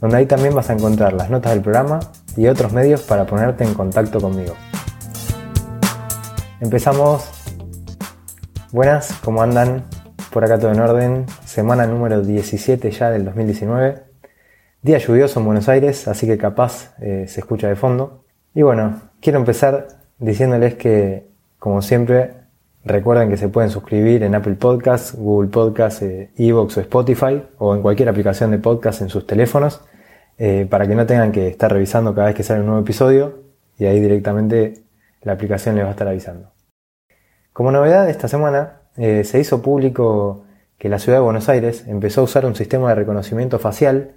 donde ahí también vas a encontrar las notas del programa y otros medios para ponerte en contacto conmigo. Empezamos. Buenas, ¿cómo andan? Por acá todo en orden. Semana número 17 ya del 2019. Día lluvioso en Buenos Aires, así que capaz eh, se escucha de fondo. Y bueno, quiero empezar diciéndoles que, como siempre, recuerden que se pueden suscribir en Apple Podcasts, Google Podcasts, eh, Evox o Spotify, o en cualquier aplicación de podcast en sus teléfonos eh, para que no tengan que estar revisando cada vez que sale un nuevo episodio y ahí directamente la aplicación les va a estar avisando. Como novedad esta semana, eh, se hizo público que la ciudad de Buenos Aires empezó a usar un sistema de reconocimiento facial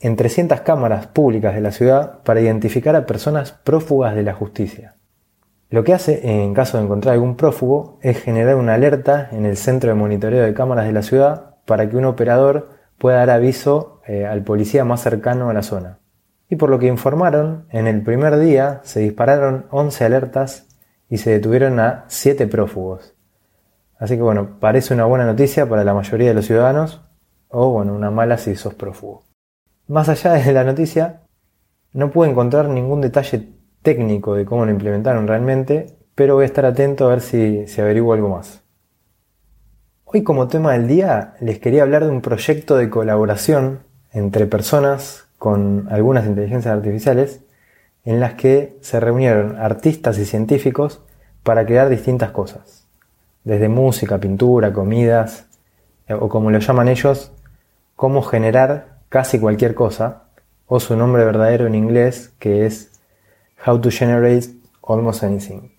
en 300 cámaras públicas de la ciudad para identificar a personas prófugas de la justicia. Lo que hace, en caso de encontrar algún prófugo, es generar una alerta en el centro de monitoreo de cámaras de la ciudad para que un operador pueda dar aviso eh, al policía más cercano a la zona. Y por lo que informaron, en el primer día se dispararon 11 alertas y se detuvieron a 7 prófugos. Así que bueno, parece una buena noticia para la mayoría de los ciudadanos, o bueno, una mala si sos prófugo. Más allá de la noticia, no pude encontrar ningún detalle técnico de cómo lo implementaron realmente, pero voy a estar atento a ver si se averigua algo más. Hoy como tema del día les quería hablar de un proyecto de colaboración entre personas con algunas inteligencias artificiales en las que se reunieron artistas y científicos para crear distintas cosas, desde música, pintura, comidas, eh, o como lo llaman ellos, cómo generar casi cualquier cosa, o su nombre verdadero en inglés que es How to Generate Almost Anything.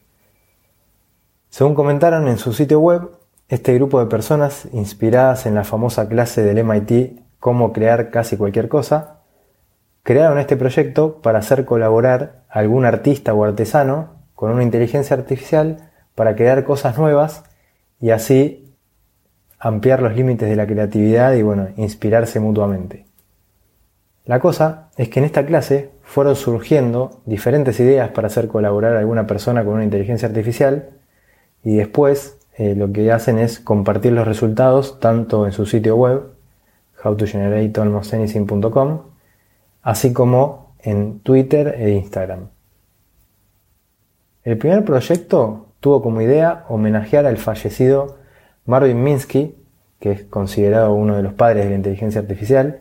Según comentaron en su sitio web, este grupo de personas, inspiradas en la famosa clase del MIT Cómo crear casi cualquier cosa, crearon este proyecto para hacer colaborar a algún artista o artesano con una inteligencia artificial para crear cosas nuevas y así ampliar los límites de la creatividad y bueno, inspirarse mutuamente. La cosa es que en esta clase fueron surgiendo diferentes ideas para hacer colaborar a alguna persona con una inteligencia artificial y después eh, lo que hacen es compartir los resultados tanto en su sitio web, howtogeneratealmostanything.com, así como en Twitter e Instagram. El primer proyecto tuvo como idea homenajear al fallecido Marvin Minsky, que es considerado uno de los padres de la inteligencia artificial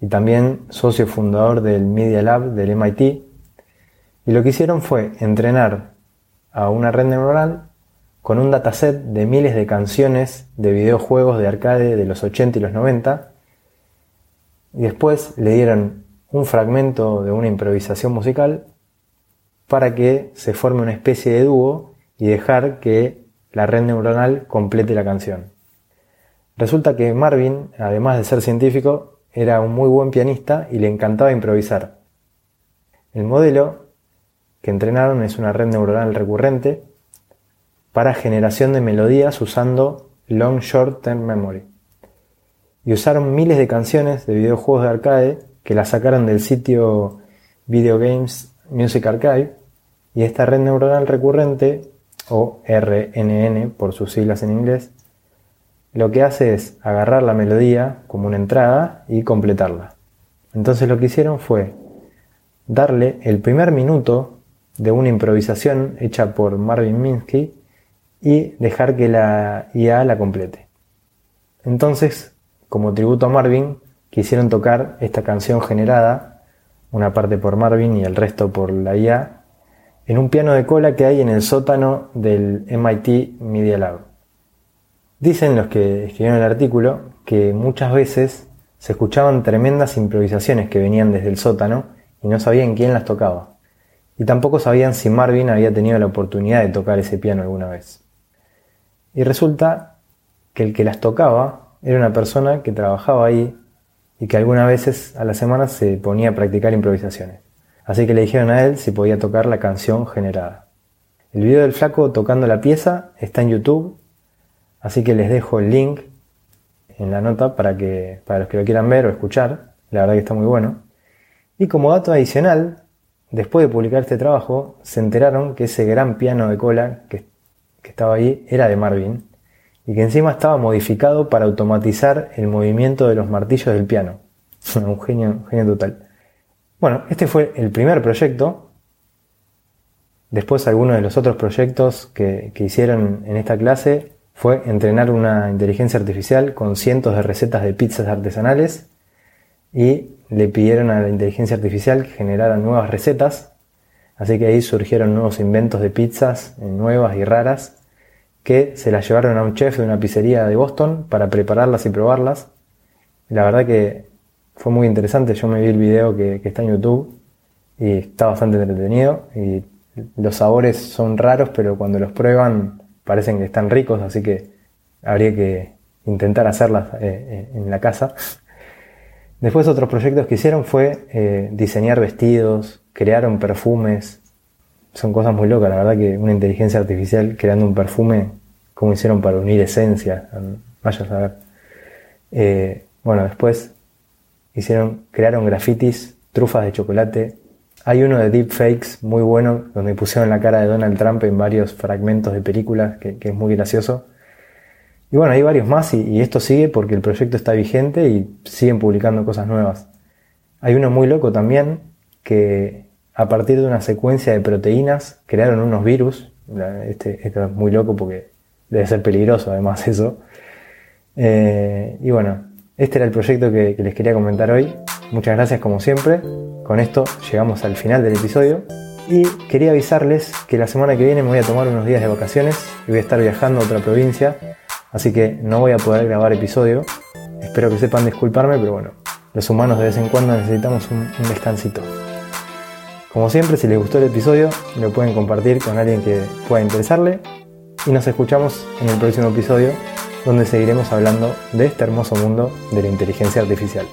y también socio fundador del Media Lab del MIT. Y lo que hicieron fue entrenar a una red neuronal con un dataset de miles de canciones de videojuegos de arcade de los 80 y los 90, y después le dieron un fragmento de una improvisación musical para que se forme una especie de dúo y dejar que la red neuronal complete la canción. Resulta que Marvin, además de ser científico, era un muy buen pianista y le encantaba improvisar. El modelo que entrenaron es una red neuronal recurrente para generación de melodías usando Long Short Term Memory. Y usaron miles de canciones de videojuegos de arcade que las sacaron del sitio Video Games Music Archive y esta red neuronal recurrente, o RNN por sus siglas en inglés, lo que hace es agarrar la melodía como una entrada y completarla. Entonces lo que hicieron fue darle el primer minuto de una improvisación hecha por Marvin Minsky y dejar que la IA la complete. Entonces, como tributo a Marvin, quisieron tocar esta canción generada, una parte por Marvin y el resto por la IA, en un piano de cola que hay en el sótano del MIT Media Lab. Dicen los que escribieron el artículo que muchas veces se escuchaban tremendas improvisaciones que venían desde el sótano y no sabían quién las tocaba. Y tampoco sabían si Marvin había tenido la oportunidad de tocar ese piano alguna vez. Y resulta que el que las tocaba era una persona que trabajaba ahí y que algunas veces a la semana se ponía a practicar improvisaciones. así que le dijeron a él si podía tocar la canción generada. El video del flaco tocando la pieza está en YouTube, así que les dejo el link en la nota para, que, para los que lo quieran ver o escuchar, la verdad que está muy bueno. Y como dato adicional, después de publicar este trabajo, se enteraron que ese gran piano de cola que, estaba ahí era de Marvin y que encima estaba modificado para automatizar el movimiento de los martillos del piano. un genio, genio total. Bueno, este fue el primer proyecto. Después algunos de los otros proyectos que hicieron en esta clase fue entrenar una inteligencia artificial con cientos de recetas de pizzas artesanales y le pidieron a la inteligencia artificial que generara nuevas recetas. Así que ahí surgieron nuevos inventos de pizzas eh, nuevas y raras que se las llevaron a un chef de una pizzería de Boston para prepararlas y probarlas. La verdad que fue muy interesante, yo me vi el video que, está en YouTube y está bastante entretenido y los sabores son raros, pero cuando los prueban parecen que están ricos, así que habría que intentar hacerlas eh, eh, en la casa. Después otros proyectos que hicieron fue eh, diseñar vestidos, crearon perfumes. Son cosas muy locas, la verdad que una inteligencia artificial creando un perfume, como hicieron para unir esencias, vaya a saber. Bueno, después hicieron, crearon grafitis, trufas de chocolate. Hay uno de deepfakes muy bueno, donde pusieron la cara de Donald Trump en varios fragmentos de películas, que es muy gracioso. Y bueno, hay varios más y, esto sigue porque el proyecto está vigente y siguen publicando cosas nuevas. Hay uno muy loco también que a partir de una secuencia de proteínas crearon unos virus. Este, esto es muy loco porque debe ser peligroso además eso. Eh, y bueno, este era el proyecto que, que les quería comentar hoy. Muchas gracias como siempre. Con esto llegamos al final del episodio. Y quería avisarles que la semana que viene me voy a tomar unos días de vacaciones y voy a estar viajando a otra provincia Así que no voy a poder grabar episodio. Espero que sepan disculparme, pero bueno, los humanos de vez en cuando necesitamos un, descansito. Como siempre, si les gustó el episodio, lo pueden compartir con alguien que pueda interesarle. Y nos escuchamos en el próximo episodio, donde seguiremos hablando de este hermoso mundo de la inteligencia artificial.